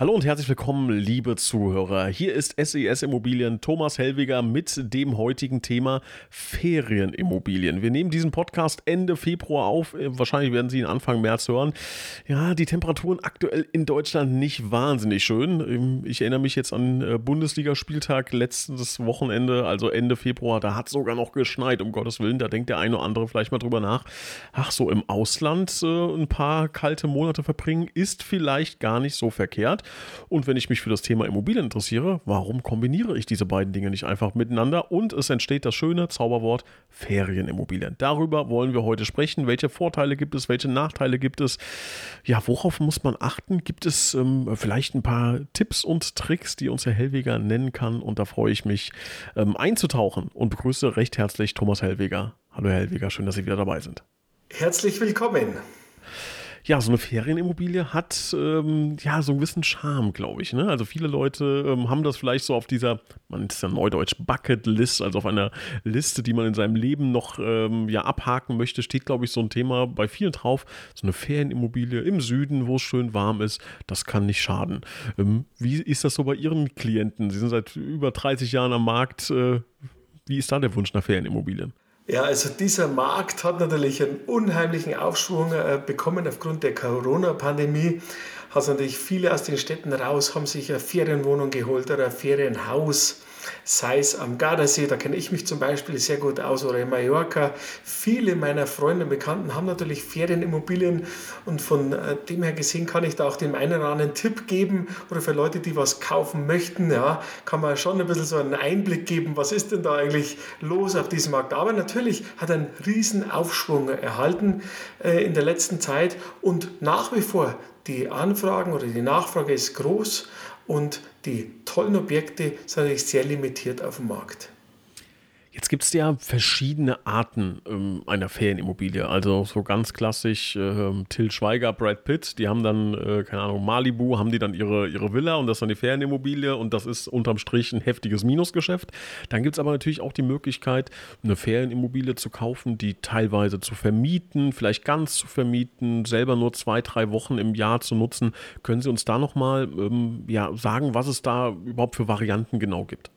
Hallo und herzlich willkommen, liebe Zuhörer. Hier ist SES Immobilien Thomas Hellwiger mit dem heutigen Thema Ferienimmobilien. Wir nehmen diesen Podcast Ende Februar auf. Wahrscheinlich werden Sie ihn Anfang März hören. Ja, die Temperaturen aktuell in Deutschland nicht wahnsinnig schön. Ich erinnere mich jetzt an äh, Bundesligaspieltag letztes Wochenende, also Ende Februar. Da hat sogar noch geschneit, um Gottes Willen. Da denkt der eine oder andere vielleicht mal drüber nach. Ach, so im Ausland äh, ein paar kalte Monate verbringen ist vielleicht gar nicht so verkehrt. Und wenn ich mich für das Thema Immobilien interessiere, warum kombiniere ich diese beiden Dinge nicht einfach miteinander? Und es entsteht das schöne Zauberwort Ferienimmobilien. Darüber wollen wir heute sprechen. Welche Vorteile gibt es? Welche Nachteile gibt es? Ja, worauf muss man achten? Gibt es ähm, vielleicht ein paar Tipps und Tricks, die uns Herr Hellweger nennen kann? Und da freue ich mich ähm, einzutauchen und begrüße recht herzlich Thomas Hellweger. Hallo Herr Hellweger, schön, dass Sie wieder dabei sind. Herzlich willkommen ja, so eine Ferienimmobilie hat ähm, ja so einen gewissen Charme, glaube ich. Ne? Also viele Leute ähm, haben das vielleicht so auf dieser, man es ja neudeutsch Bucketlist, also auf einer Liste, die man in seinem Leben noch ähm, ja abhaken möchte, steht, glaube ich, so ein Thema bei vielen drauf. So eine Ferienimmobilie im Süden, wo es schön warm ist, das kann nicht schaden. Ähm, wie ist das so bei Ihren Klienten? Sie sind seit über 30 Jahren am Markt. Äh, wie ist da der Wunsch nach Ferienimmobilien? Ja, also dieser Markt hat natürlich einen unheimlichen Aufschwung äh, bekommen aufgrund der Corona-Pandemie. Hat natürlich viele aus den Städten raus, haben sich eine Ferienwohnung geholt oder ein Ferienhaus sei es am Gardasee, da kenne ich mich zum Beispiel sehr gut aus, oder in Mallorca. Viele meiner Freunde und Bekannten haben natürlich Ferienimmobilien und von äh, dem her gesehen kann ich da auch dem einen oder anderen Tipp geben oder für Leute, die was kaufen möchten, ja, kann man schon ein bisschen so einen Einblick geben, was ist denn da eigentlich los auf diesem Markt. Aber natürlich hat er einen riesen Aufschwung erhalten äh, in der letzten Zeit und nach wie vor die Anfragen oder die Nachfrage ist groß und die tollen Objekte sind natürlich sehr limitiert auf dem Markt. Jetzt gibt es ja verschiedene Arten ähm, einer Ferienimmobilie. Also so ganz klassisch äh, Till Schweiger, Brad Pitt, die haben dann, äh, keine Ahnung, Malibu, haben die dann ihre, ihre Villa und das ist dann die Ferienimmobilie und das ist unterm Strich ein heftiges Minusgeschäft. Dann gibt es aber natürlich auch die Möglichkeit, eine Ferienimmobilie zu kaufen, die teilweise zu vermieten, vielleicht ganz zu vermieten, selber nur zwei, drei Wochen im Jahr zu nutzen. Können Sie uns da nochmal ähm, ja, sagen, was es da überhaupt für Varianten genau gibt?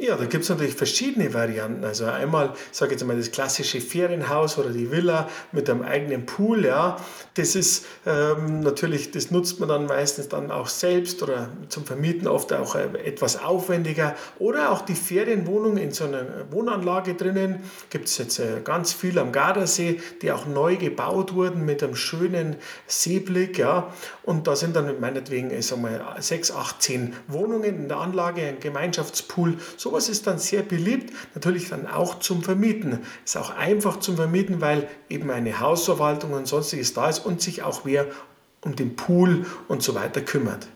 Ja, da gibt es natürlich verschiedene Varianten. Also einmal, sage ich jetzt mal, das klassische Ferienhaus oder die Villa mit einem eigenen Pool, ja, das ist ähm, natürlich, das nutzt man dann meistens dann auch selbst oder zum Vermieten oft auch äh, etwas aufwendiger. Oder auch die Ferienwohnung in so einer Wohnanlage drinnen, gibt es jetzt äh, ganz viel am Gardasee, die auch neu gebaut wurden mit einem schönen Seeblick, ja. Und da sind dann meinetwegen, ich sag mal, sechs, acht, zehn Wohnungen in der Anlage, ein Gemeinschaftspool, so Sowas ist dann sehr beliebt, natürlich dann auch zum Vermieten. Ist auch einfach zum Vermieten, weil eben eine Hausverwaltung und sonstiges da ist und sich auch wer um den Pool und so weiter kümmert.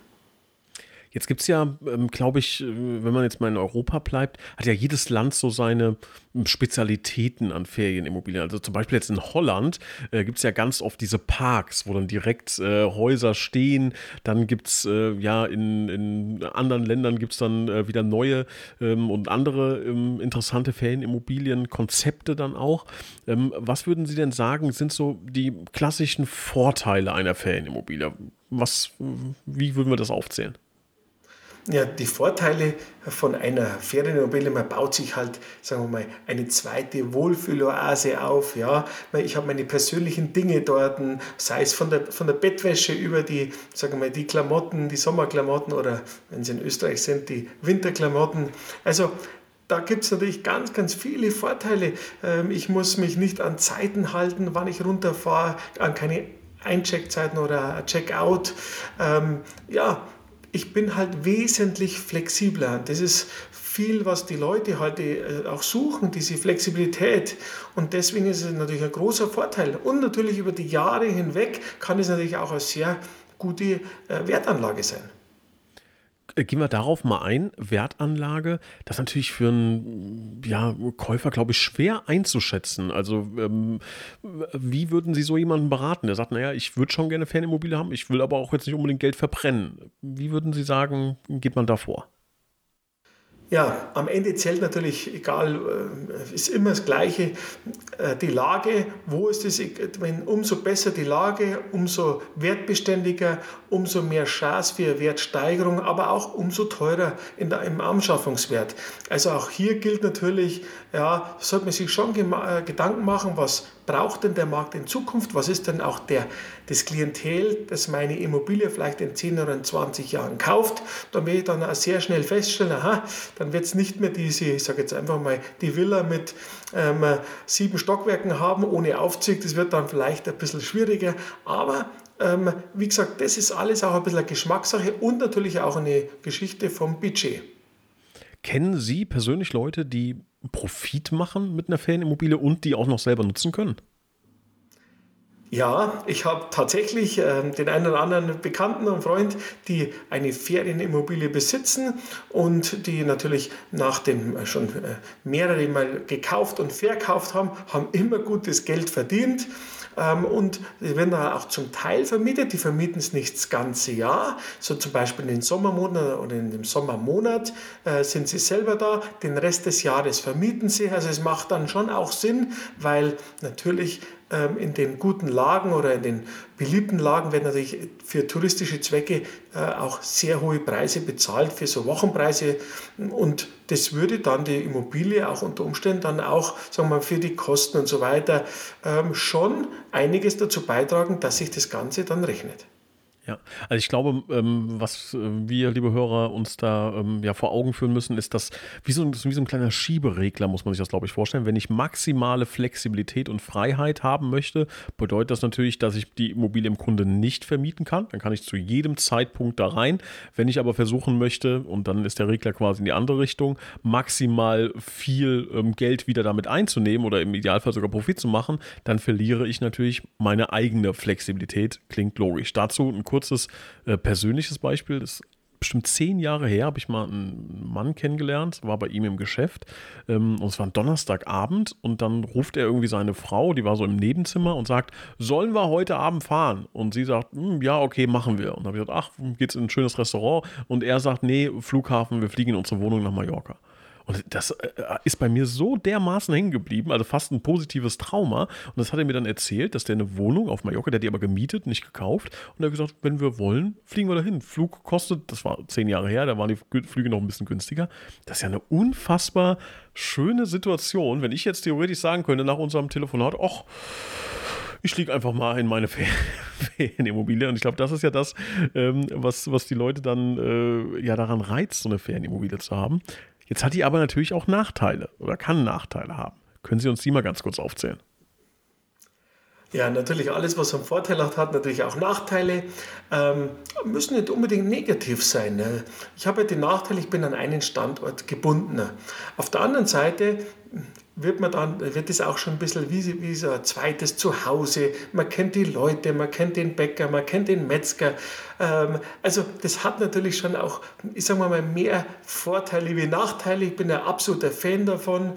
Jetzt gibt es ja, ähm, glaube ich, äh, wenn man jetzt mal in Europa bleibt, hat ja jedes Land so seine ähm, Spezialitäten an Ferienimmobilien. Also zum Beispiel jetzt in Holland äh, gibt es ja ganz oft diese Parks, wo dann direkt äh, Häuser stehen. Dann gibt es äh, ja in, in, anderen Ländern gibt es dann äh, wieder neue ähm, und andere ähm, interessante Ferienimmobilienkonzepte dann auch. Ähm, was würden Sie denn sagen, sind so die klassischen Vorteile einer Ferienimmobilie? Was, wie würden wir das aufzählen? Ja, die Vorteile von einer Ferienimmobilie, man baut sich halt, sagen wir mal, eine zweite Wohlfühloase auf. Ja. Ich habe meine persönlichen Dinge dort, sei es von der, von der Bettwäsche über die, sagen wir mal, die Klamotten, die Sommerklamotten oder, wenn sie in Österreich sind, die Winterklamotten. Also da gibt es natürlich ganz, ganz viele Vorteile. Ähm, ich muss mich nicht an Zeiten halten, wann ich runterfahre, an keine Eincheckzeiten oder Checkout. Ähm, ja, ich bin halt wesentlich flexibler. Das ist viel, was die Leute heute äh, auch suchen, diese Flexibilität. Und deswegen ist es natürlich ein großer Vorteil. Und natürlich über die Jahre hinweg kann es natürlich auch eine sehr gute äh, Wertanlage sein. Äh, gehen wir darauf mal ein. Wertanlage, das ist natürlich für einen ja, Käufer, glaube ich, schwer einzuschätzen. Also, ähm, wie würden Sie so jemanden beraten, der sagt, naja, ich würde schon gerne Fernimmobilie haben, ich will aber auch jetzt nicht unbedingt Geld verbrennen. Wie würden Sie sagen, geht man da vor? Ja, am Ende zählt natürlich, egal, äh, ist immer das Gleiche, äh, die Lage, wo ist es, wenn umso besser die Lage, umso wertbeständiger, umso mehr Chance für Wertsteigerung, aber auch umso teurer in der, im Anschaffungswert. Also auch hier gilt natürlich, ja, sollte man sich schon äh, Gedanken machen, was braucht denn der Markt in Zukunft? Was ist denn auch der, das Klientel, das meine Immobilie vielleicht in 10 oder in 20 Jahren kauft? Da werde ich dann auch sehr schnell feststellen, aha, dann wird es nicht mehr diese, ich sage jetzt einfach mal, die Villa mit ähm, sieben Stockwerken haben ohne Aufzug. Das wird dann vielleicht ein bisschen schwieriger. Aber ähm, wie gesagt, das ist alles auch ein bisschen eine Geschmackssache und natürlich auch eine Geschichte vom Budget. Kennen Sie persönlich Leute, die Profit machen mit einer Ferienimmobilie und die auch noch selber nutzen können? Ja, ich habe tatsächlich äh, den einen oder anderen Bekannten und Freund, die eine Ferienimmobilie besitzen und die natürlich nach dem äh, schon äh, mehrere Mal gekauft und verkauft haben, haben immer gutes Geld verdient. Ähm, und die werden da auch zum Teil vermietet. Die vermieten es nicht das ganze Jahr. So zum Beispiel in den Sommermonaten oder in dem Sommermonat äh, sind sie selber da. Den Rest des Jahres vermieten sie. Also es macht dann schon auch Sinn, weil natürlich in den guten Lagen oder in den beliebten Lagen werden natürlich für touristische Zwecke äh, auch sehr hohe Preise bezahlt für so Wochenpreise und das würde dann die Immobilie auch unter Umständen dann auch sagen wir mal, für die Kosten und so weiter ähm, schon einiges dazu beitragen, dass sich das Ganze dann rechnet. Ja, also ich glaube, ähm, was äh, wir, liebe Hörer, uns da ähm, ja vor Augen führen müssen, ist das wie so, wie so ein kleiner Schieberegler, muss man sich das, glaube ich, vorstellen. Wenn ich maximale Flexibilität und Freiheit haben möchte, bedeutet das natürlich, dass ich die Immobilie im Grunde nicht vermieten kann. Dann kann ich zu jedem Zeitpunkt da rein. Wenn ich aber versuchen möchte, und dann ist der Regler quasi in die andere Richtung, maximal viel ähm, Geld wieder damit einzunehmen oder im Idealfall sogar Profit zu machen, dann verliere ich natürlich meine eigene Flexibilität. Klingt logisch. Dazu ein kurzes äh, persönliches Beispiel. Das ist bestimmt zehn Jahre her, habe ich mal einen Mann kennengelernt, war bei ihm im Geschäft. Ähm, und es war ein Donnerstagabend und dann ruft er irgendwie seine Frau, die war so im Nebenzimmer und sagt, sollen wir heute Abend fahren? Und sie sagt, hm, ja, okay, machen wir. Und habe ich gesagt, ach, geht's in ein schönes Restaurant? Und er sagt, nee, Flughafen, wir fliegen in unsere Wohnung nach Mallorca. Und das äh, ist bei mir so dermaßen hängen geblieben, also fast ein positives Trauma. Und das hat er mir dann erzählt, dass der eine Wohnung auf Mallorca, der hat die aber gemietet, nicht gekauft. Und er hat gesagt, wenn wir wollen, fliegen wir dahin. Flug kostet, das war zehn Jahre her, da waren die Flüge noch ein bisschen günstiger. Das ist ja eine unfassbar schöne Situation, wenn ich jetzt theoretisch sagen könnte, nach unserem Telefonat, ach, ich liege einfach mal in meine Ferienimmobilie. Und ich glaube, das ist ja das, ähm, was, was die Leute dann äh, ja daran reizt, so eine Ferienimmobilie zu haben. Jetzt hat die aber natürlich auch Nachteile oder kann Nachteile haben. Können Sie uns die mal ganz kurz aufzählen? Ja, natürlich alles, was einen Vorteil hat, hat natürlich auch Nachteile. Ähm, müssen nicht unbedingt negativ sein. Ne? Ich habe ja den Nachteil, ich bin an einen Standort gebunden. Auf der anderen Seite wird man dann, wird es auch schon ein bisschen wie, wie so ein zweites Zuhause. Man kennt die Leute, man kennt den Bäcker, man kennt den Metzger. Ähm, also das hat natürlich schon auch, ich sage mal, mehr Vorteile wie Nachteile. Ich bin ein absoluter Fan davon.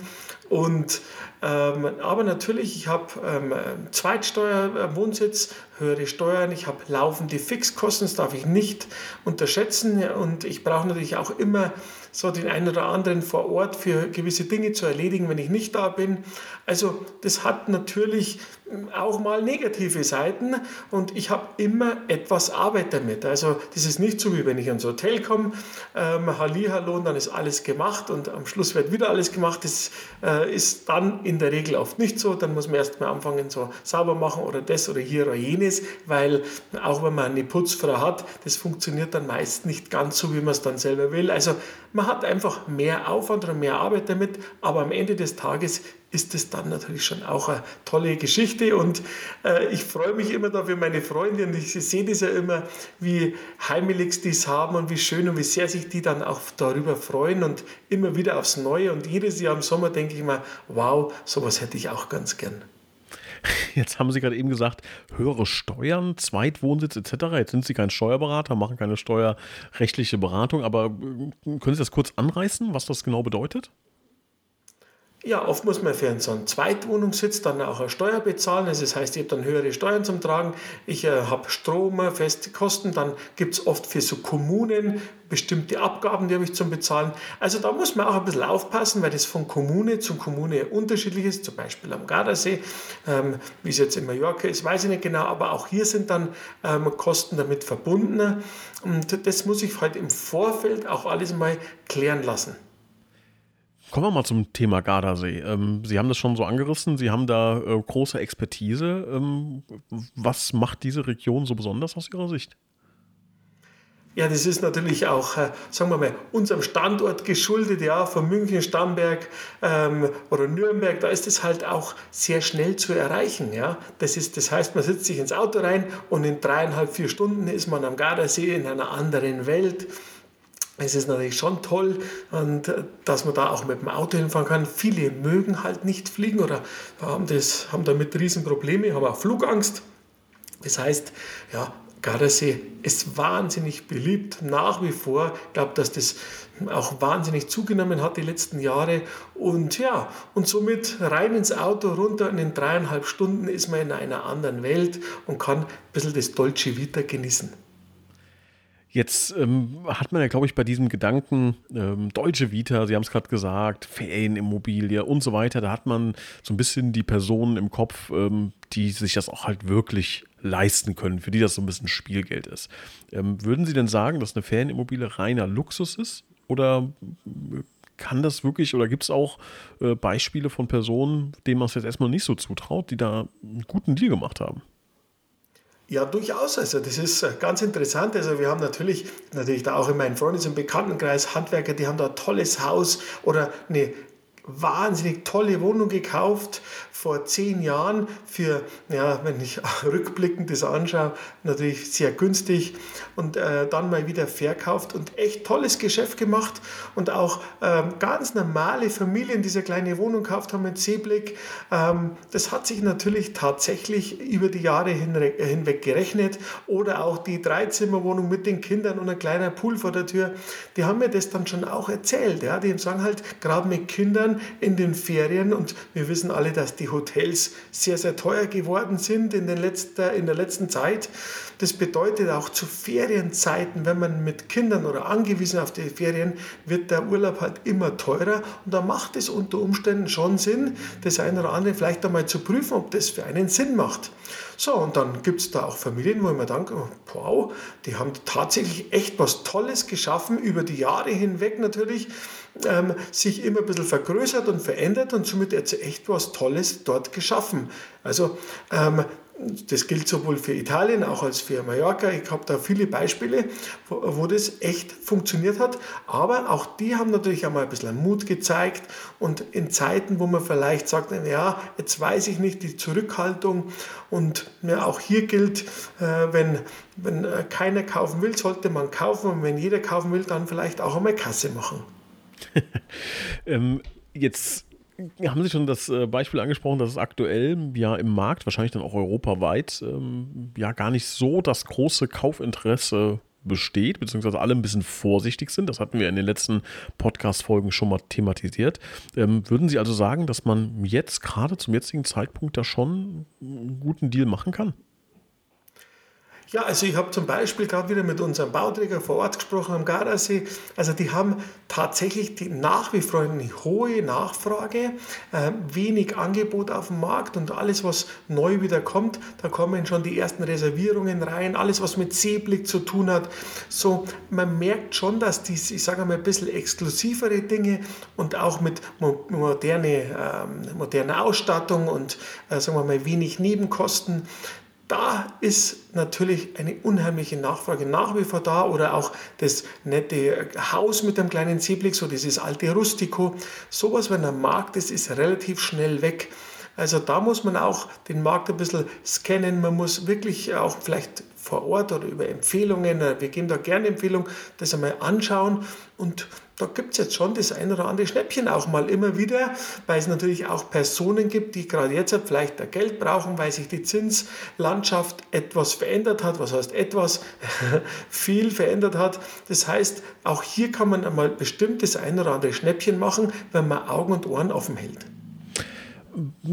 Und ähm, aber natürlich, ich habe ähm, Zweitsteuer, äh, Wohnsitz, höhere Steuern, ich habe laufende Fixkosten, das darf ich nicht unterschätzen. Und ich brauche natürlich auch immer so den einen oder anderen vor Ort für gewisse Dinge zu erledigen, wenn ich nicht da bin. Also das hat natürlich auch mal negative Seiten und ich habe immer etwas Arbeit damit. Also das ist nicht so, wie wenn ich ins Hotel komme, ähm, Hallihallo und dann ist alles gemacht und am Schluss wird wieder alles gemacht. Das äh, ist dann in der Regel oft nicht so. Dann muss man erst mal anfangen, so sauber machen oder das oder hier oder jenes, weil auch wenn man eine Putzfrau hat, das funktioniert dann meist nicht ganz so, wie man es dann selber will. Also man hat einfach mehr Aufwand oder mehr Arbeit damit, aber am Ende des Tages ist es dann natürlich schon auch eine tolle Geschichte. Und äh, ich freue mich immer da für meine Freunde und ich sehe das ja immer, wie heimelig die es haben und wie schön und wie sehr sich die dann auch darüber freuen und immer wieder aufs Neue. Und jedes Jahr im Sommer denke ich mir, wow, sowas hätte ich auch ganz gern. Jetzt haben Sie gerade eben gesagt, höhere Steuern, Zweitwohnsitz etc. Jetzt sind Sie kein Steuerberater, machen keine steuerrechtliche Beratung, aber äh, können Sie das kurz anreißen, was das genau bedeutet? Ja, oft muss man für so einen Zweitwohnungssitz dann auch eine Steuer bezahlen. Also das heißt, ich habe dann höhere Steuern zum Tragen. Ich äh, habe Strom, äh, feste Kosten. Dann gibt es oft für so Kommunen bestimmte Abgaben, die habe ich zum Bezahlen. Also da muss man auch ein bisschen aufpassen, weil das von Kommune zu Kommune unterschiedlich ist. Zum Beispiel am Gardasee, ähm, wie es jetzt in Mallorca ist, weiß ich nicht genau. Aber auch hier sind dann ähm, Kosten damit verbunden. Und das muss ich halt im Vorfeld auch alles mal klären lassen. Kommen wir mal zum Thema Gardasee. Ähm, Sie haben das schon so angerissen, Sie haben da äh, große Expertise. Ähm, was macht diese Region so besonders aus Ihrer Sicht? Ja, das ist natürlich auch, äh, sagen wir mal, unserem Standort geschuldet, ja, von München, Starnberg ähm, oder Nürnberg, da ist es halt auch sehr schnell zu erreichen, ja. Das, ist, das heißt, man sitzt sich ins Auto rein und in dreieinhalb, vier Stunden ist man am Gardasee in einer anderen Welt es ist natürlich schon toll, und, äh, dass man da auch mit dem Auto hinfahren kann. Viele mögen halt nicht fliegen oder haben, das, haben damit Riesenprobleme, haben auch Flugangst. Das heißt, ja, Gardasee ist wahnsinnig beliebt, nach wie vor. Ich glaube, dass das auch wahnsinnig zugenommen hat die letzten Jahre. Und ja, und somit rein ins Auto, runter in den dreieinhalb Stunden ist man in einer anderen Welt und kann ein bisschen das Dolce Vita genießen. Jetzt ähm, hat man ja, glaube ich, bei diesem Gedanken ähm, Deutsche Vita, Sie haben es gerade gesagt, Ferienimmobilie und so weiter, da hat man so ein bisschen die Personen im Kopf, ähm, die sich das auch halt wirklich leisten können, für die das so ein bisschen Spielgeld ist. Ähm, würden Sie denn sagen, dass eine Ferienimmobilie reiner Luxus ist? Oder äh, kann das wirklich, oder gibt es auch äh, Beispiele von Personen, denen man es jetzt erstmal nicht so zutraut, die da einen guten Deal gemacht haben? Ja, durchaus. Also das ist äh, ganz interessant. Also wir haben natürlich, natürlich da auch in meinem Freundes- und Bekanntenkreis Handwerker, die haben da ein tolles Haus oder eine wahnsinnig tolle Wohnung gekauft vor zehn Jahren für, ja, wenn ich rückblickend das anschaue, natürlich sehr günstig und äh, dann mal wieder verkauft und echt tolles Geschäft gemacht und auch ähm, ganz normale Familien diese kleine Wohnung gekauft haben mit Seeblick. Ähm, das hat sich natürlich tatsächlich über die Jahre hinweg gerechnet oder auch die Dreizimmerwohnung mit den Kindern und ein kleiner Pool vor der Tür, die haben mir das dann schon auch erzählt. Ja? Die sagen halt, gerade mit Kindern, in den Ferien und wir wissen alle, dass die Hotels sehr, sehr teuer geworden sind in, den letzten, in der letzten Zeit. Das bedeutet auch zu Ferienzeiten, wenn man mit Kindern oder angewiesen auf die Ferien, wird der Urlaub halt immer teurer und da macht es unter Umständen schon Sinn, das eine oder andere vielleicht einmal zu prüfen, ob das für einen Sinn macht. So, und dann gibt es da auch Familien, wo ich mir denke, wow, die haben tatsächlich echt was Tolles geschaffen, über die Jahre hinweg natürlich, ähm, sich immer ein bisschen vergrößert und verändert und somit jetzt echt was Tolles dort geschaffen. Also ähm, das gilt sowohl für Italien auch als für Mallorca. Ich habe da viele Beispiele, wo, wo, das echt funktioniert hat. Aber auch die haben natürlich einmal ein bisschen Mut gezeigt. Und in Zeiten, wo man vielleicht sagt, ja, jetzt weiß ich nicht, die Zurückhaltung. Und ja, auch hier gilt, äh, wenn, wenn äh, keiner kaufen will, sollte man kaufen. Und wenn jeder kaufen will, dann vielleicht auch einmal Kasse machen. ähm, jetzt haben Sie schon das äh, Beispiel angesprochen, dass es aktuell ja im Markt, wahrscheinlich dann auch europaweit, ähm, ja gar nicht so das große Kaufinteresse besteht, beziehungsweise alle ein bisschen vorsichtig sind. Das hatten wir in den letzten Podcast-Folgen schon mal thematisiert. Ähm, würden Sie also sagen, dass man jetzt gerade zum jetzigen Zeitpunkt da schon einen guten Deal machen kann? Ja, also ich habe zum Beispiel gerade wieder mit unserem Bauträger vor Ort gesprochen am Gardasee. Also die haben tatsächlich die nach wie vor eine hohe Nachfrage, äh, wenig Angebot auf dem Markt und alles, was neu wieder kommt, da kommen schon die ersten Reservierungen rein, alles, was mit Seeblick zu tun hat. So, man merkt schon, dass die, ich sage mal, ein bisschen exklusivere Dinge und auch mit moderne, ähm, moderner Ausstattung und, äh, sagen wir mal, wenig Nebenkosten, da ist natürlich eine unheimliche Nachfrage nach wie vor da oder auch das nette Haus mit einem kleinen Seeblick, so dieses alte Rustico. Sowas, wenn am Markt ist, ist relativ schnell weg. Also da muss man auch den Markt ein bisschen scannen. Man muss wirklich auch vielleicht vor Ort oder über Empfehlungen, äh, wir geben da gerne Empfehlungen, das einmal anschauen und da gibt es jetzt schon das ein oder andere Schnäppchen auch mal immer wieder, weil es natürlich auch Personen gibt, die gerade jetzt vielleicht Geld brauchen, weil sich die Zinslandschaft etwas verändert hat. Was heißt etwas? Viel verändert hat. Das heißt, auch hier kann man einmal bestimmt das ein oder andere Schnäppchen machen, wenn man Augen und Ohren offen hält.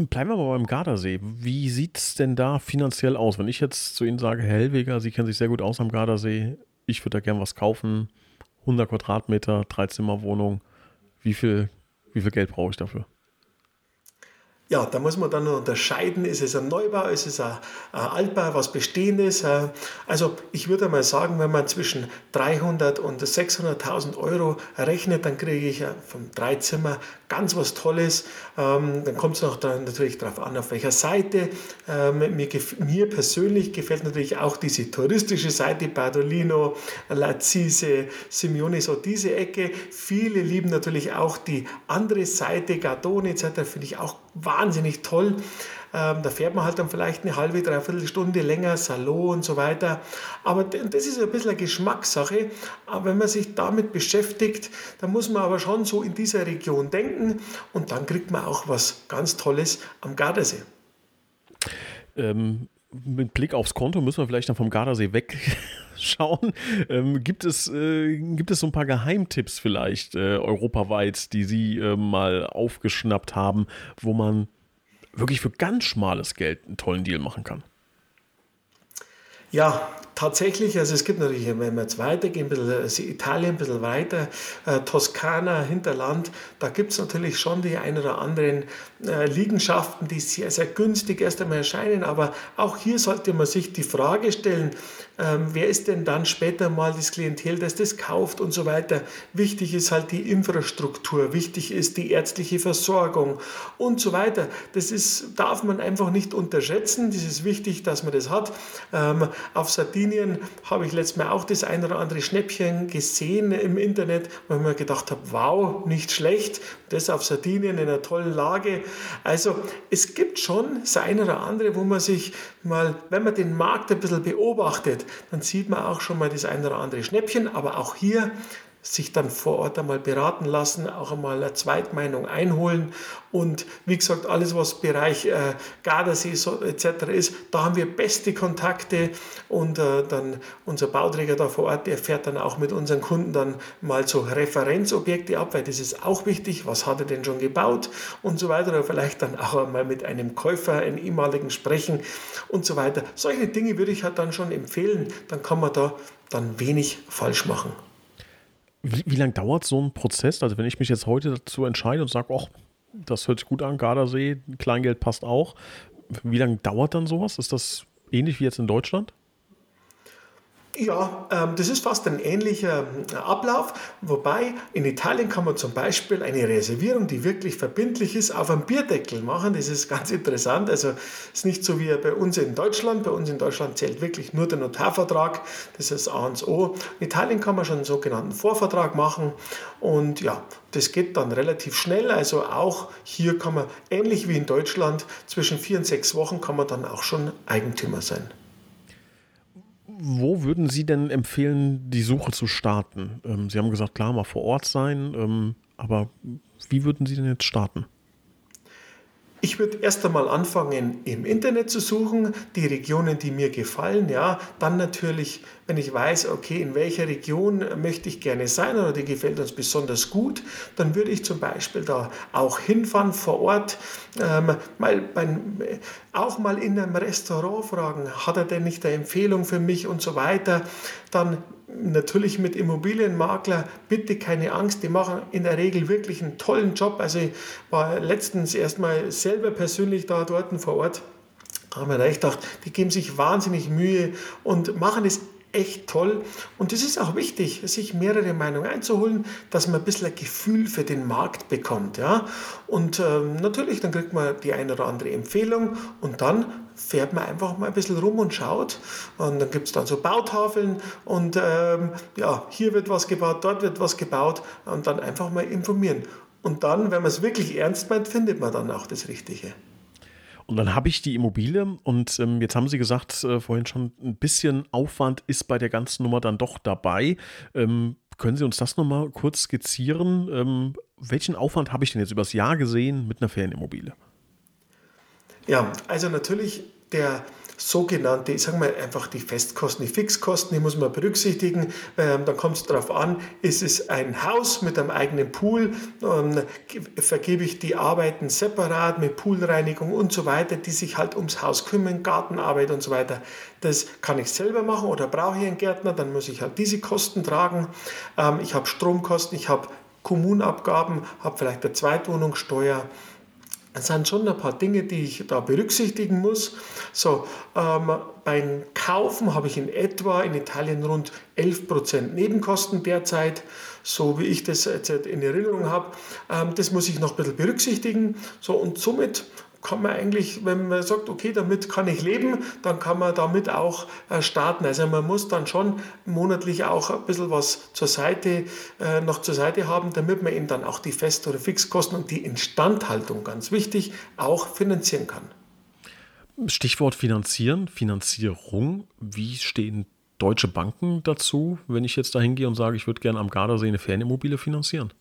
Bleiben wir mal beim Gardasee. Wie sieht es denn da finanziell aus? Wenn ich jetzt zu Ihnen sage, Herr Hellweger, Sie kennen sich sehr gut aus am Gardasee, ich würde da gerne was kaufen, 100 Quadratmeter, Dreizimmerwohnung, wie viel, wie viel Geld brauche ich dafür? Ja, da muss man dann unterscheiden, ist es ein Neubau, ist es ein, Altbau, was Bestehendes. Äh, also ich würde mal sagen, wenn man zwischen 300 und 600.000 Euro rechnet, dann kriege ich vom Dreizimmer ganz was Tolles. Ähm, dann kommt es natürlich darauf an, auf welcher Seite. Ähm, mir, mir persönlich gefällt natürlich auch diese touristische Seite, Badolino, Lazise, Simeone, so diese Ecke. Viele lieben natürlich auch die andere Seite, Gardone etc. finde ich auch wahnsinnig toll. Ähm, da fährt man halt dann vielleicht eine halbe, dreiviertel Stunde länger, Salon und so weiter. Aber das ist ein bisschen eine Geschmackssache. Aber wenn man sich damit beschäftigt, dann muss man aber schon so in dieser Region denken und dann kriegt man auch was ganz Tolles am Gardasee. Ähm, mit Blick aufs Konto müssen wir vielleicht dann vom Gardasee wegschauen. Ähm, gibt, es, äh, gibt es so ein paar Geheimtipps vielleicht äh, europaweit, die Sie äh, mal aufgeschnappt haben, wo man wirklich für ganz schmales Geld einen tollen Deal machen kann? Ja, tatsächlich, also es gibt natürlich, wenn wir jetzt weitergehen, also Italien ein bisschen weiter, äh, Toskana, Hinterland, da gibt es natürlich schon die ein oder anderen Liegenschaften, die sehr, sehr günstig erst einmal erscheinen, aber auch hier sollte man sich die Frage stellen, ähm, wer ist denn dann später mal das Klientel, das das kauft und so weiter. Wichtig ist halt die Infrastruktur, wichtig ist die ärztliche Versorgung und so weiter. Das ist, darf man einfach nicht unterschätzen, das ist wichtig, dass man das hat. Ähm, auf Sardinien habe ich letztes Mal auch das ein oder andere Schnäppchen gesehen im Internet, wo ich mir gedacht habe, wow, nicht schlecht, das auf Sardinien in einer tollen Lage. Also es gibt schon das eine oder andere, wo man sich mal, wenn man den Markt ein bisschen beobachtet, dann sieht man auch schon mal das eine oder andere Schnäppchen, aber auch hier sich dann vor Ort einmal beraten lassen, auch einmal eine Zweitmeinung einholen. Und wie gesagt, alles, was Bereich äh, Gardasee so, etc. ist, da haben wir beste Kontakte und äh, dann unser Bauträger da vor Ort, der fährt dann auch mit unseren Kunden dann mal so Referenzobjekte ab, weil das ist auch wichtig, was hat er denn schon gebaut und so weiter. Oder vielleicht dann auch einmal mit einem Käufer, einem ehemaligen sprechen und so weiter. Solche Dinge würde ich halt dann schon empfehlen, dann kann man da dann wenig falsch machen. Wie, wie lange dauert so ein Prozess? Also wenn ich mich jetzt heute dazu entscheide und sage, ach, das hört sich gut an, Gardasee, Kleingeld passt auch. Wie lange dauert dann sowas? Ist das ähnlich wie jetzt in Deutschland? Ja, ähm, das ist fast ein ähnlicher äh, Ablauf, wobei in Italien kann man zum Beispiel eine Reservierung, die wirklich verbindlich ist, auf einem Bierdeckel machen. Das ist ganz interessant. Also es ist nicht so wie bei uns in Deutschland. Bei uns in Deutschland zählt wirklich nur der Notarvertrag. Das ist A und O. In Italien kann man schon einen sogenannten Vorvertrag machen und ja, das geht dann relativ schnell. Also auch hier kann man ähnlich wie in Deutschland zwischen vier und sechs Wochen kann man dann auch schon Eigentümer sein. Wo würden Sie denn empfehlen, die Suche zu starten? Ähm, Sie haben gesagt, klar, mal vor Ort sein, ähm, aber wie würden Sie denn jetzt starten? Ich würde erst einmal anfangen, im Internet zu suchen, die Regionen, die mir gefallen. Ja, dann natürlich, wenn ich weiß, okay, in welcher Region möchte ich gerne sein oder die gefällt uns besonders gut, dann würde ich zum Beispiel da auch hinfahren vor Ort, ähm, mal bei, auch mal in einem Restaurant fragen, hat er denn nicht eine Empfehlung für mich und so weiter. Dann natürlich mit Immobilienmakler, bitte keine Angst, die machen in der Regel wirklich einen tollen Job. Also ich war letztens erstmal selber persönlich da dort vor Ort. Haben wir recht gedacht, die geben sich wahnsinnig Mühe und machen es echt toll. Und es ist auch wichtig, sich mehrere Meinungen einzuholen, dass man ein bisschen ein Gefühl für den Markt bekommt. Ja? Und ähm, natürlich, dann kriegt man die eine oder andere Empfehlung und dann fährt man einfach mal ein bisschen rum und schaut. Und dann gibt es dann so Bautafeln und ähm, ja, hier wird was gebaut, dort wird was gebaut und dann einfach mal informieren. Und dann, wenn man es wirklich ernst meint, findet man dann auch das Richtige. Und dann habe ich die Immobilie und ähm, jetzt haben Sie gesagt, äh, vorhin schon, ein bisschen Aufwand ist bei der ganzen Nummer dann doch dabei. Ähm, können Sie uns das nochmal kurz skizzieren? Ähm, welchen Aufwand habe ich denn jetzt übers Jahr gesehen mit einer Ferienimmobilie? Ja, also natürlich der sogenannte, ich sage mal einfach die Festkosten, die Fixkosten, die muss man berücksichtigen. Ähm, dann kommt es darauf an, ist es ein Haus mit einem eigenen Pool, ähm, vergebe ich die Arbeiten separat mit Poolreinigung und so weiter, die sich halt ums Haus kümmern, Gartenarbeit und so weiter. Das kann ich selber machen oder brauche ich einen Gärtner, dann muss ich halt diese Kosten tragen. Ähm, ich habe Stromkosten, ich habe Kommunabgaben, habe vielleicht eine Zweitwohnungssteuer. Es sind schon ein paar Dinge, die ich da berücksichtigen muss. So, ähm, beim Kaufen habe ich in etwa in Italien rund 11% Nebenkosten derzeit, so wie ich das jetzt in Erinnerung habe. Ähm, das muss ich noch ein bisschen berücksichtigen. So, und somit kann man eigentlich, wenn man sagt, okay, damit kann ich leben, dann kann man damit auch äh, starten. Also man muss dann schon monatlich auch ein bisschen was zur Seite, äh, noch zur Seite haben, damit man eben dann auch die Fest- oder Fixkosten und die Instandhaltung, ganz wichtig, auch finanzieren kann. Stichwort Finanzieren, Finanzierung. Wie stehen deutsche Banken dazu, wenn ich jetzt da hingehe und sage, ich würde gerne am Gardasee eine Fernimmobilie finanzieren?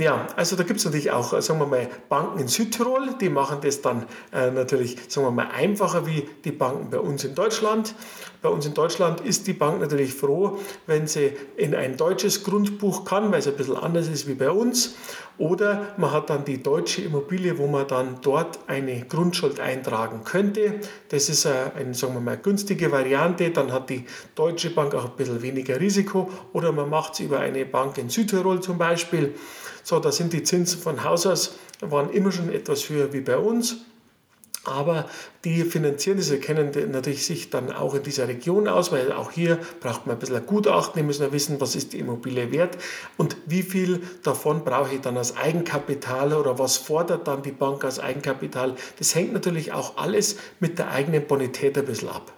Ja, also da gibt es natürlich auch, sagen wir mal, Banken in Südtirol, die machen das dann äh, natürlich, sagen wir mal, einfacher wie die Banken bei uns in Deutschland. Bei uns in Deutschland ist die Bank natürlich froh, wenn sie in ein deutsches Grundbuch kann, weil es ein bisschen anders ist wie bei uns. Oder man hat dann die deutsche Immobilie, wo man dann dort eine Grundschuld eintragen könnte. Das ist eine, sagen wir mal, günstige Variante. Dann hat die Deutsche Bank auch ein bisschen weniger Risiko. Oder man macht es über eine Bank in Südtirol zum Beispiel. So, da sind die Zinsen von Haus aus, waren immer schon etwas höher wie bei uns. Aber die finanzieren das, kennen natürlich sich dann auch in dieser Region aus, weil auch hier braucht man ein bisschen ein Gutachten, die müssen ja wissen, was ist die Immobilie wert und wie viel davon brauche ich dann als Eigenkapital oder was fordert dann die Bank als Eigenkapital. Das hängt natürlich auch alles mit der eigenen Bonität ein bisschen ab.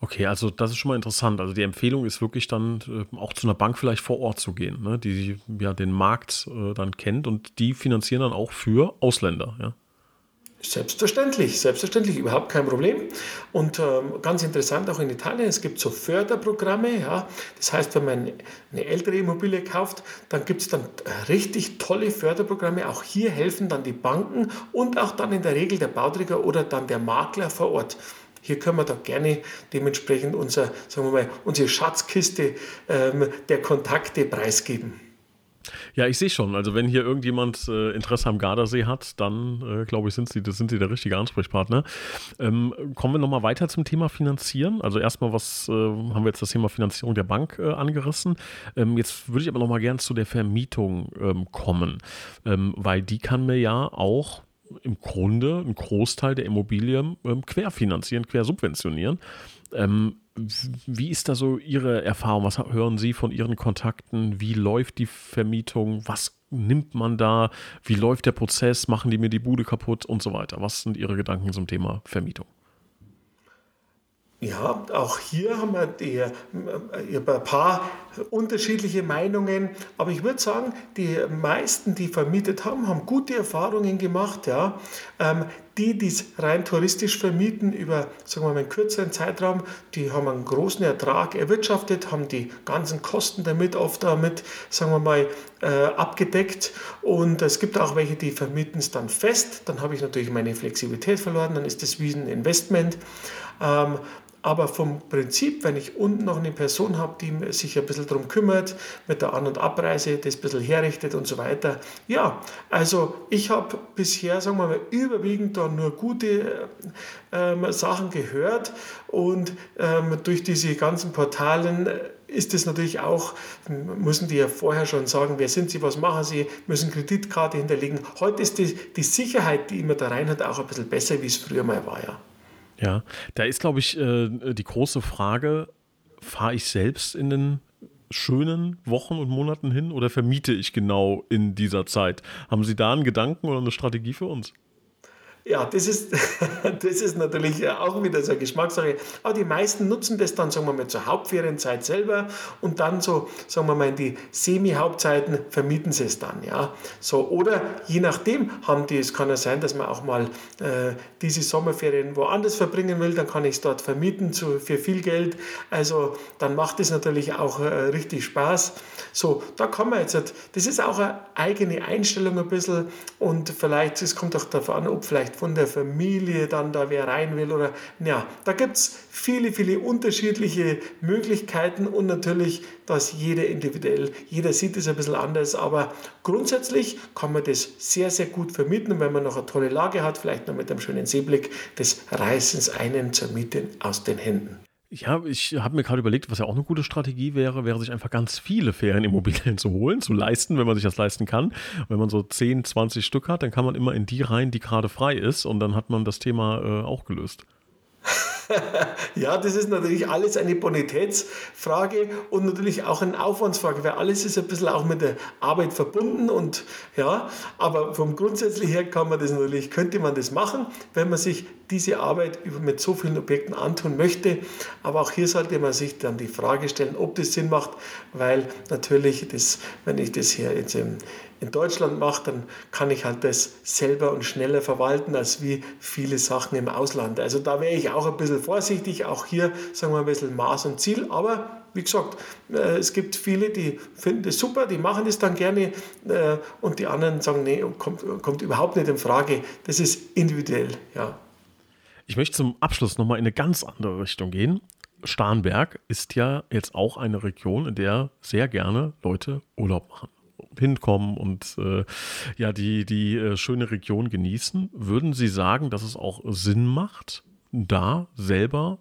Okay, also das ist schon mal interessant. Also die Empfehlung ist wirklich dann äh, auch zu einer Bank vielleicht vor Ort zu gehen, ne? die ja den Markt äh, dann kennt und die finanzieren dann auch für Ausländer. Ja? Selbstverständlich, selbstverständlich, überhaupt kein Problem. Und ähm, ganz interessant auch in Italien, es gibt so Förderprogramme. Ja? Das heißt, wenn man eine ältere Immobilie kauft, dann gibt es dann richtig tolle Förderprogramme. Auch hier helfen dann die Banken und auch dann in der Regel der Bauträger oder dann der Makler vor Ort. Hier können wir da gerne dementsprechend unser, sagen wir mal, unsere Schatzkiste ähm, der Kontakte preisgeben. Ja, ich sehe schon. Also wenn hier irgendjemand äh, Interesse am Gardasee hat, dann äh, glaube ich, sind sie, sind sie der richtige Ansprechpartner. Ähm, kommen wir nochmal weiter zum Thema Finanzieren. Also erstmal, was äh, haben wir jetzt das Thema Finanzierung der Bank äh, angerissen. Ähm, jetzt würde ich aber nochmal gerne zu der Vermietung ähm, kommen, ähm, weil die kann mir ja auch im Grunde einen Großteil der Immobilien ähm, querfinanzieren, quersubventionieren. Ähm, wie ist da so Ihre Erfahrung? Was hören Sie von Ihren Kontakten? Wie läuft die Vermietung? Was nimmt man da? Wie läuft der Prozess? Machen die mir die Bude kaputt und so weiter? Was sind Ihre Gedanken zum Thema Vermietung? Ja, auch hier haben wir die, äh, ein paar unterschiedliche Meinungen, aber ich würde sagen, die meisten, die vermietet haben, haben gute Erfahrungen gemacht. Ja. Ähm, die, die es rein touristisch vermieten über sagen wir mal, einen kürzeren Zeitraum, die haben einen großen Ertrag erwirtschaftet, haben die ganzen Kosten damit oft damit, sagen wir mal, äh, abgedeckt. Und es gibt auch welche, die vermieten es dann fest. Dann habe ich natürlich meine Flexibilität verloren, dann ist das wie ein Investment. Aber vom Prinzip, wenn ich unten noch eine Person habe, die sich ein bisschen darum kümmert, mit der An- und Abreise das ein bisschen herrichtet und so weiter. Ja, also ich habe bisher, sagen wir mal, überwiegend da nur gute ähm, Sachen gehört und ähm, durch diese ganzen Portalen ist es natürlich auch, müssen die ja vorher schon sagen, wer sind sie, was machen sie, müssen Kreditkarte hinterlegen. Heute ist die, die Sicherheit, die immer da rein hat, auch ein bisschen besser, wie es früher mal war, ja. Ja, da ist, glaube ich, äh, die große Frage, fahre ich selbst in den schönen Wochen und Monaten hin oder vermiete ich genau in dieser Zeit? Haben Sie da einen Gedanken oder eine Strategie für uns? Ja, das ist, das ist natürlich auch wieder so eine Geschmackssache. Aber die meisten nutzen das dann, sagen wir mal, zur Hauptferienzeit selber und dann so, sagen wir mal, in die Semi-Hauptzeiten vermieten sie es dann. Ja. So, oder je nachdem haben die, es kann ja sein, dass man auch mal äh, diese Sommerferien woanders verbringen will, dann kann ich es dort vermieten zu, für viel Geld. Also dann macht es natürlich auch äh, richtig Spaß. So, da kann man jetzt, das ist auch eine eigene Einstellung ein bisschen und vielleicht, es kommt auch darauf an, ob vielleicht von der Familie dann da wer rein will oder, ja, da gibt es viele, viele unterschiedliche Möglichkeiten und natürlich, dass jeder individuell, jeder sieht es ein bisschen anders, aber grundsätzlich kann man das sehr, sehr gut vermieten und wenn man noch eine tolle Lage hat, vielleicht noch mit einem schönen Seeblick, das reißen es einen zur Miete aus den Händen. Ja, ich habe mir gerade überlegt, was ja auch eine gute Strategie wäre, wäre sich einfach ganz viele Ferienimmobilien zu holen, zu leisten, wenn man sich das leisten kann. wenn man so 10, 20 Stück hat, dann kann man immer in die rein, die gerade frei ist und dann hat man das Thema äh, auch gelöst. ja, das ist natürlich alles eine Bonitätsfrage und natürlich auch eine Aufwandsfrage, weil alles ist ein bisschen auch mit der Arbeit verbunden und ja, aber vom grundsätzlich her kann man das natürlich, könnte man das machen, wenn man sich diese Arbeit mit so vielen Objekten antun möchte. Aber auch hier sollte man sich dann die Frage stellen, ob das Sinn macht, weil natürlich, das, wenn ich das hier jetzt im in Deutschland mache, dann kann ich halt das selber und schneller verwalten als wie viele Sachen im Ausland. Also da wäre ich auch ein bisschen vorsichtig, auch hier sagen wir ein bisschen Maß und Ziel, aber wie gesagt, äh, es gibt viele, die finden das super, die machen das dann gerne äh, und die anderen sagen, nee, kommt, kommt überhaupt nicht in Frage. Das ist individuell, ja. Ich möchte zum Abschluss nochmal in eine ganz andere Richtung gehen. Starnberg ist ja jetzt auch eine Region, in der sehr gerne Leute Urlaub machen hinkommen und äh, ja, die, die äh, schöne Region genießen. Würden Sie sagen, dass es auch Sinn macht, da selber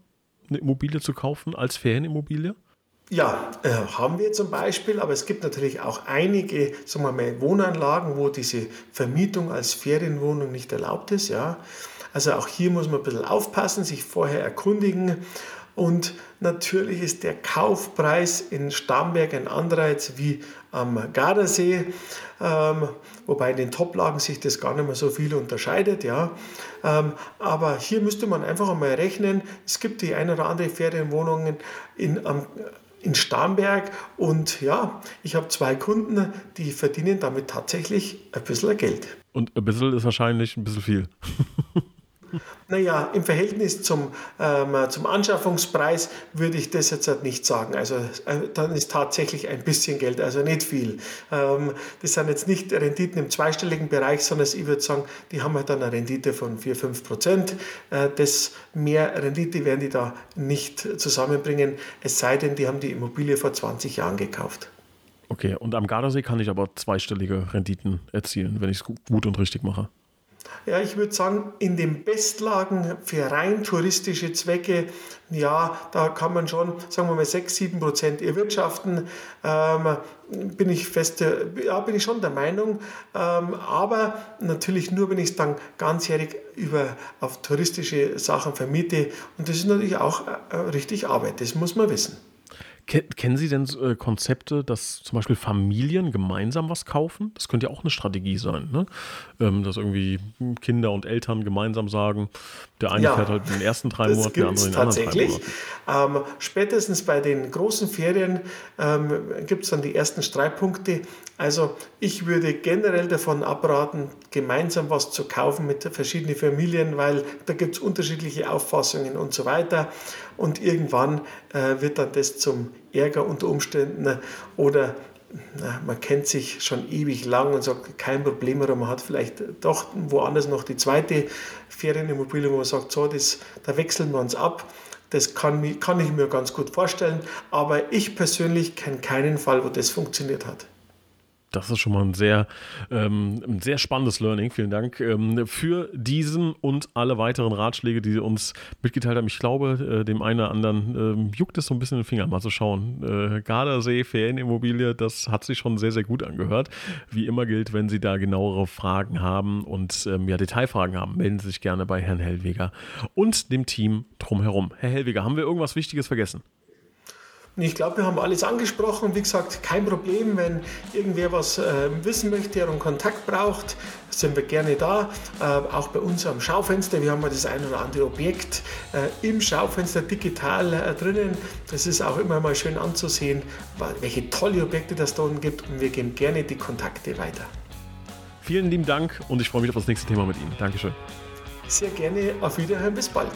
eine Immobilie zu kaufen als Ferienimmobilie? Ja, äh, haben wir zum Beispiel, aber es gibt natürlich auch einige sagen wir mal, Wohnanlagen, wo diese Vermietung als Ferienwohnung nicht erlaubt ist. Ja. Also auch hier muss man ein bisschen aufpassen, sich vorher erkundigen und natürlich ist der Kaufpreis in Starnberg ein als wie am Gardasee, ähm, wobei in den Toplagen sich das gar nicht mehr so viel unterscheidet. Ja. Ähm, aber hier müsste man einfach einmal rechnen, es gibt die ein oder andere Ferienwohnungen in, am, in Starnberg und ja, ich habe zwei Kunden, die verdienen damit tatsächlich ein bisschen Geld. Und ein bisschen ist wahrscheinlich ein bisschen viel. Naja, im Verhältnis zum, ähm, zum Anschaffungspreis würde ich das jetzt halt nicht sagen. Also äh, dann ist tatsächlich ein bisschen Geld, also nicht viel. Ähm, das sind jetzt nicht Renditen im zweistelligen Bereich, sondern ich würde sagen, die haben halt dann eine Rendite von 4, 5 Prozent. Äh, das mehr Rendite werden die da nicht zusammenbringen, es sei denn, die haben die Immobilie vor 20 Jahren gekauft. Okay, und am Gardasee kann ich aber zweistellige Renditen erzielen, wenn ich es gut und richtig mache. Ja, ich würde sagen, in den Bestlagen für rein touristische Zwecke, ja, da kann man schon, sagen wir mal, 6, 7 Prozent erwirtschaften. Ähm, bin ich fest, ja, bin ich schon der Meinung. Ähm, aber natürlich nur, wenn ich es dann ganzjährig über, auf touristische Sachen vermiete. Und das ist natürlich auch äh, richtig Arbeit, das muss man wissen. Kennen Sie denn äh, Konzepte, dass zum Beispiel Familien gemeinsam was kaufen? Das könnte ja auch eine Strategie sein, ne? Ähm, dass irgendwie Kinder und Eltern gemeinsam sagen, der eine ja, fährt halt in den ersten drei Monaten, der andere in den anderen drei Monaten. Ähm, spätestens bei den großen Ferien ähm, gibt es dann die ersten Streitpunkte. Also ich würde generell davon abraten, gemeinsam was zu kaufen mit verschiedenen Familien, weil da gibt es unterschiedliche Auffassungen und so weiter. Und irgendwann äh, wird dann das zum Ärger unter Umständen oder na, man kennt sich schon ewig lang und sagt, kein Problem, oder man hat vielleicht doch woanders noch die zweite Ferienimmobilie, wo man sagt, so, das, da wechseln wir uns ab. Das kann, kann ich mir ganz gut vorstellen, aber ich persönlich kenne keinen Fall, wo das funktioniert hat. Das ist schon mal ein sehr, ähm, ein sehr spannendes Learning. Vielen Dank ähm, für diesen und alle weiteren Ratschläge, die Sie uns mitgeteilt haben. Ich glaube, äh, dem einen oder anderen ähm, juckt es so ein bisschen den Finger, mal zu schauen. Äh, Gardasee, Ferienimmobilie, das hat sich schon sehr, sehr gut angehört. Wie immer gilt, wenn Sie da genauere Fragen haben und ähm, ja, Detailfragen haben, melden Sie sich gerne bei Herrn Hellweger und dem Team drumherum. Herr Hellweger, haben wir irgendwas Wichtiges vergessen? Und ich glaube, wir haben alles angesprochen. Wie gesagt, kein Problem, wenn irgendwer was äh, wissen möchte und Kontakt braucht, sind wir gerne da. Äh, auch bei uns am Schaufenster. Wir haben ja das ein oder andere Objekt äh, im Schaufenster digital äh, drinnen. Das ist auch immer mal schön anzusehen, welche tolle Objekte das da gibt. Und wir geben gerne die Kontakte weiter. Vielen lieben Dank und ich freue mich auf das nächste Thema mit Ihnen. Dankeschön. Sehr gerne. Auf Wiederhören. Bis bald.